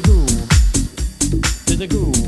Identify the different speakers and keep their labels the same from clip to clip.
Speaker 1: the
Speaker 2: groove,
Speaker 3: to the
Speaker 4: groove,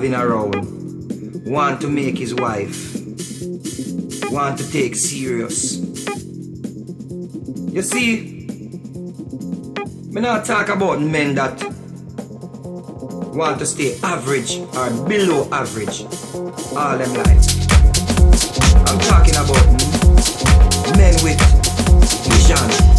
Speaker 5: having her role, want to make his wife. want to take serious. You see, me not talk about men that want to stay average or below average all them life. I'm talking about men with vision.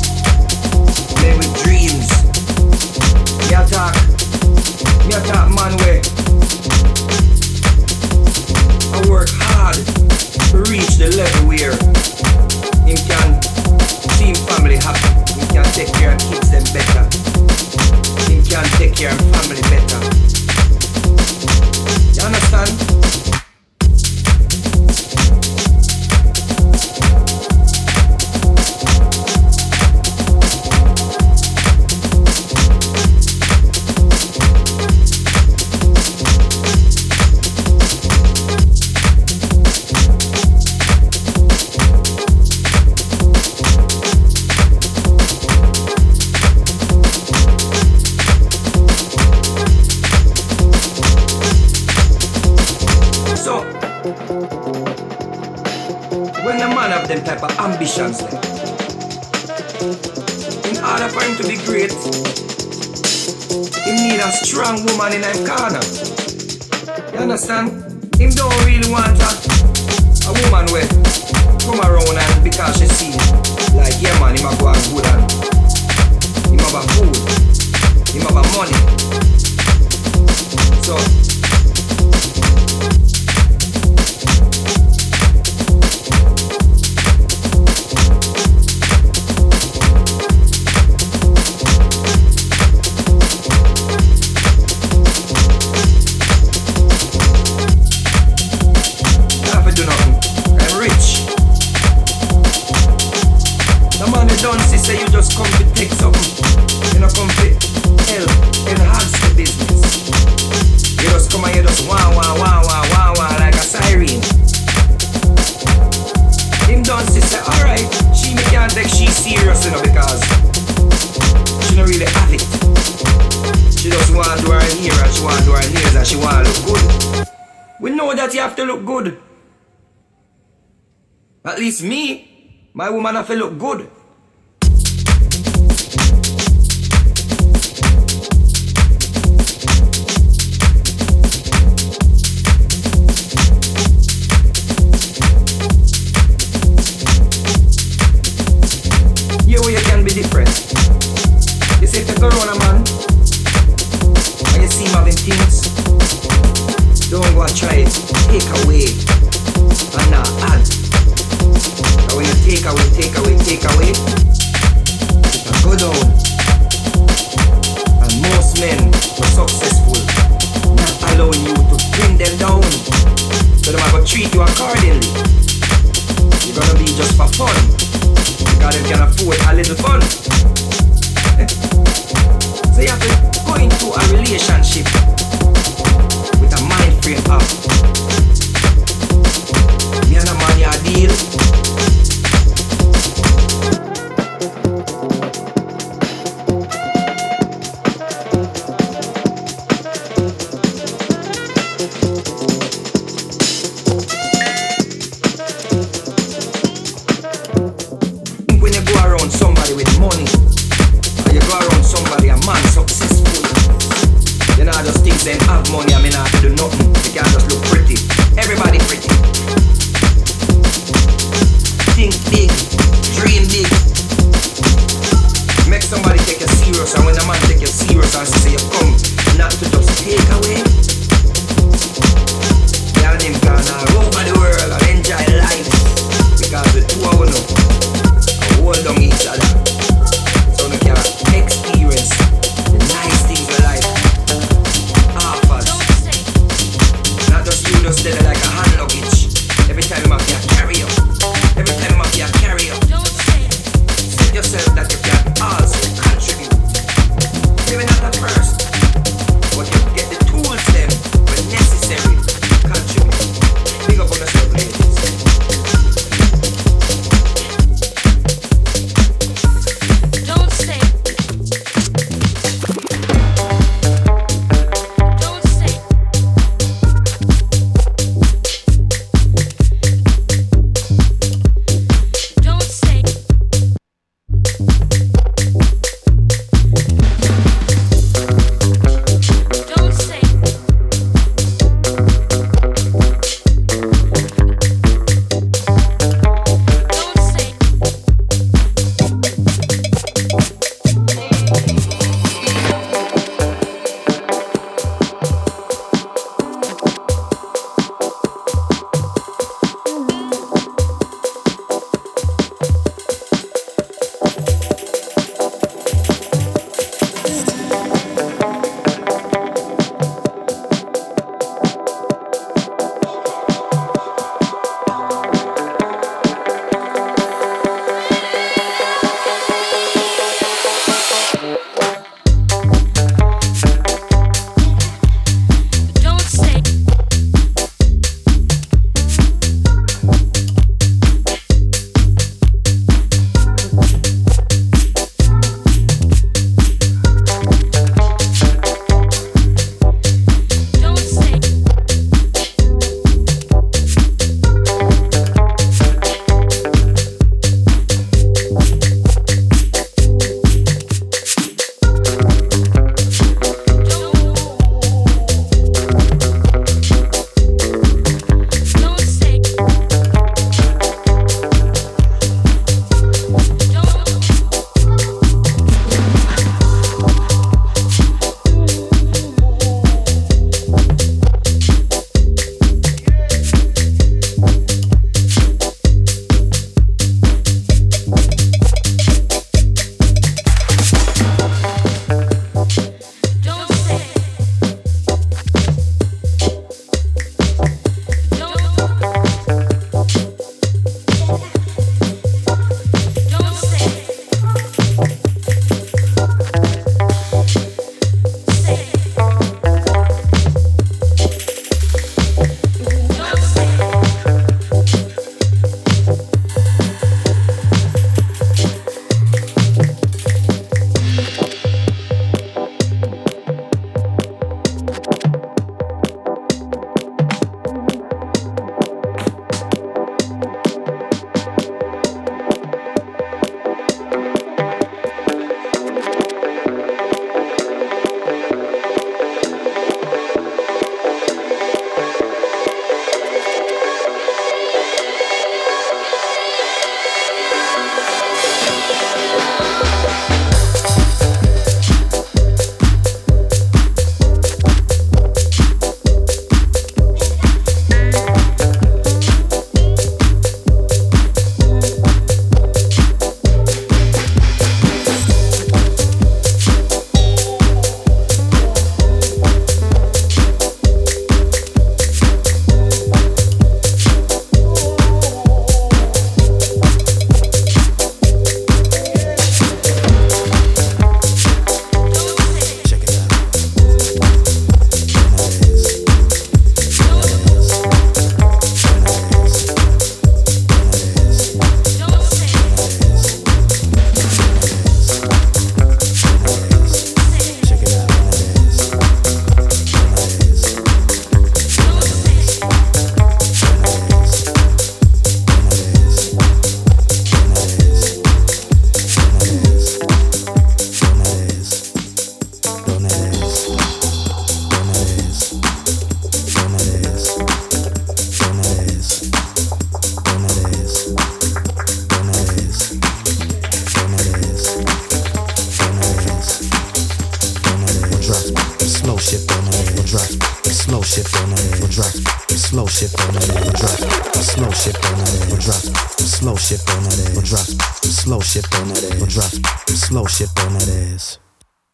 Speaker 5: want to feel look good. Big, dream big. Make somebody take you serious, and when a man take you serious, I say of
Speaker 6: course.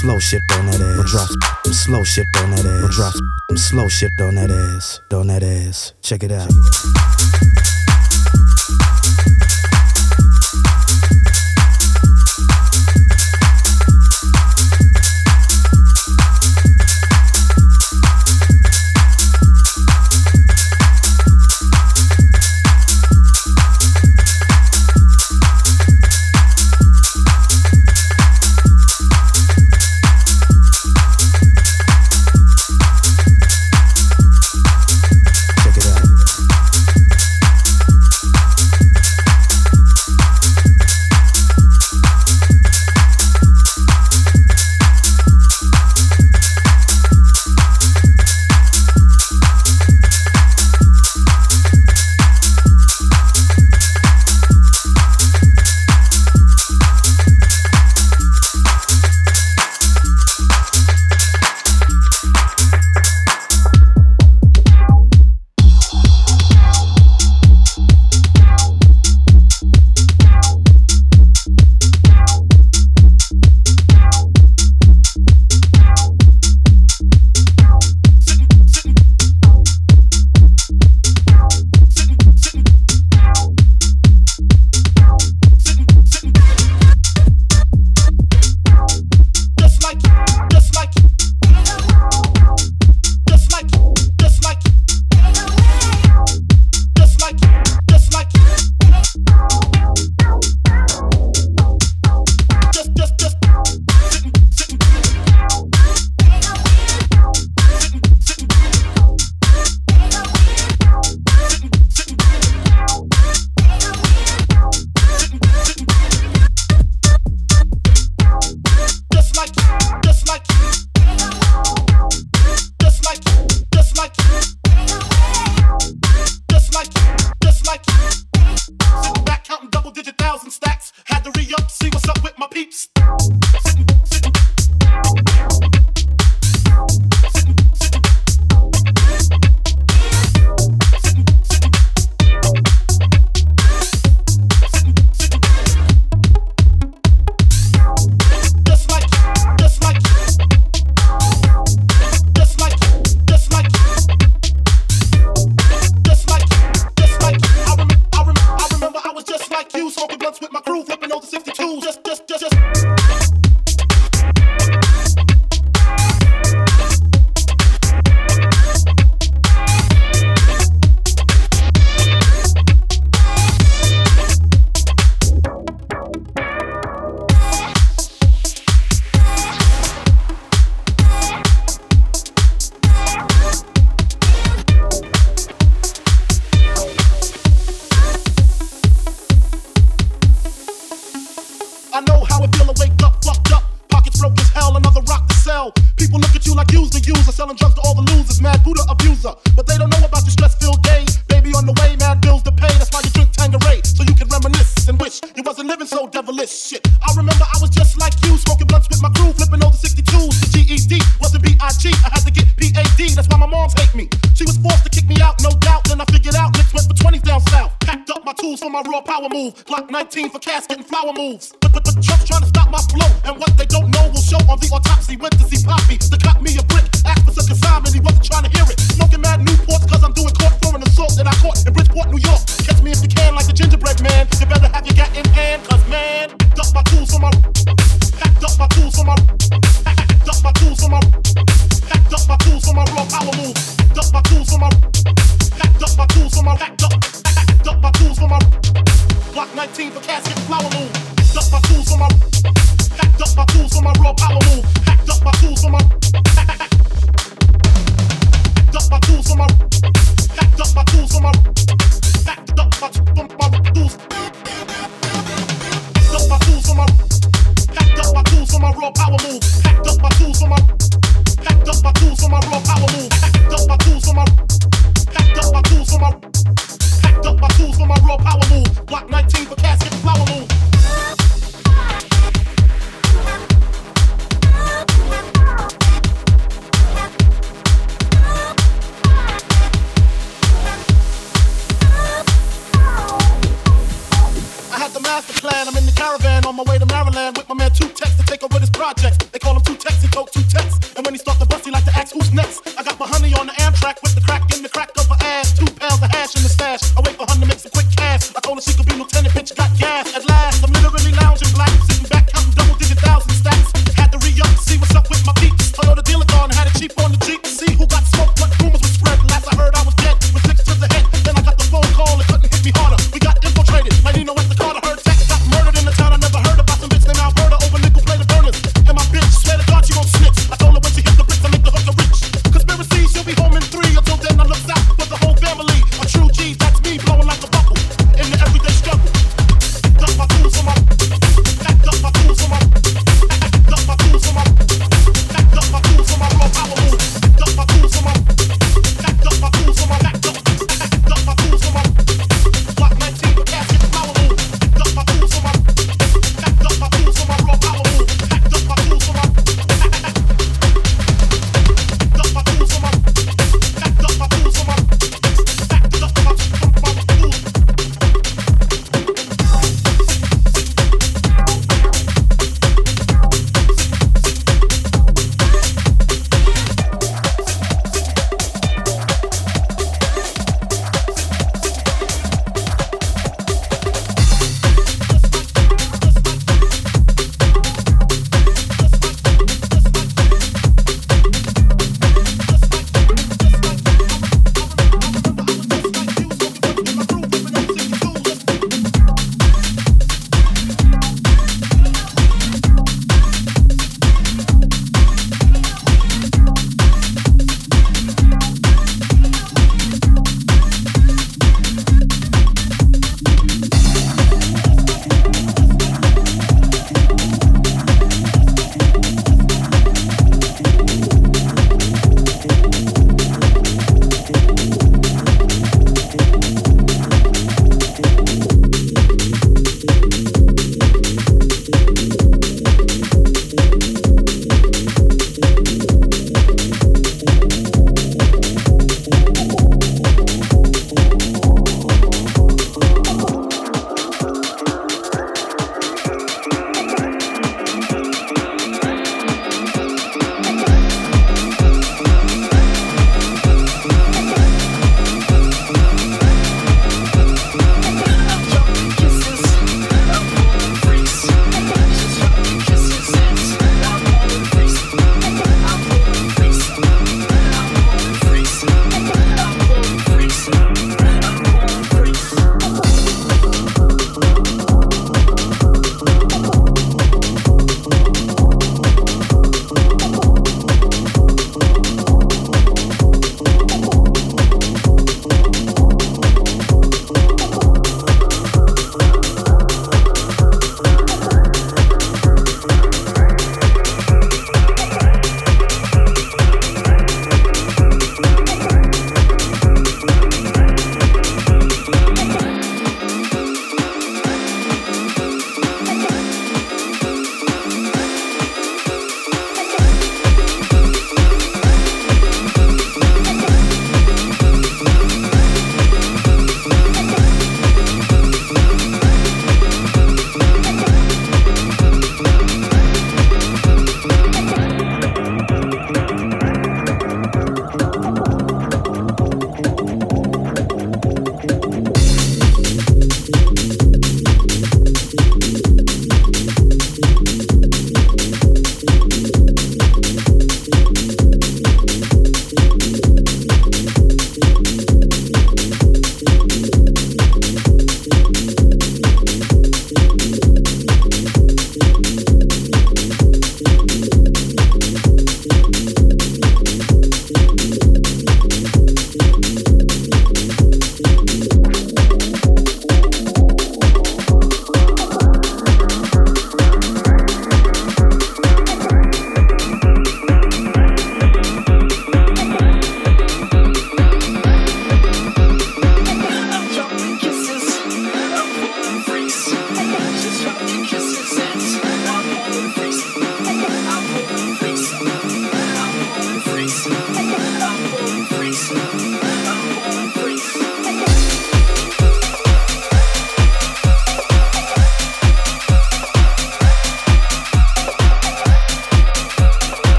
Speaker 6: slow shit on that ass. Or drop slow shit on that ass. Or drop slow shit on that ass. On that ass. Check it out.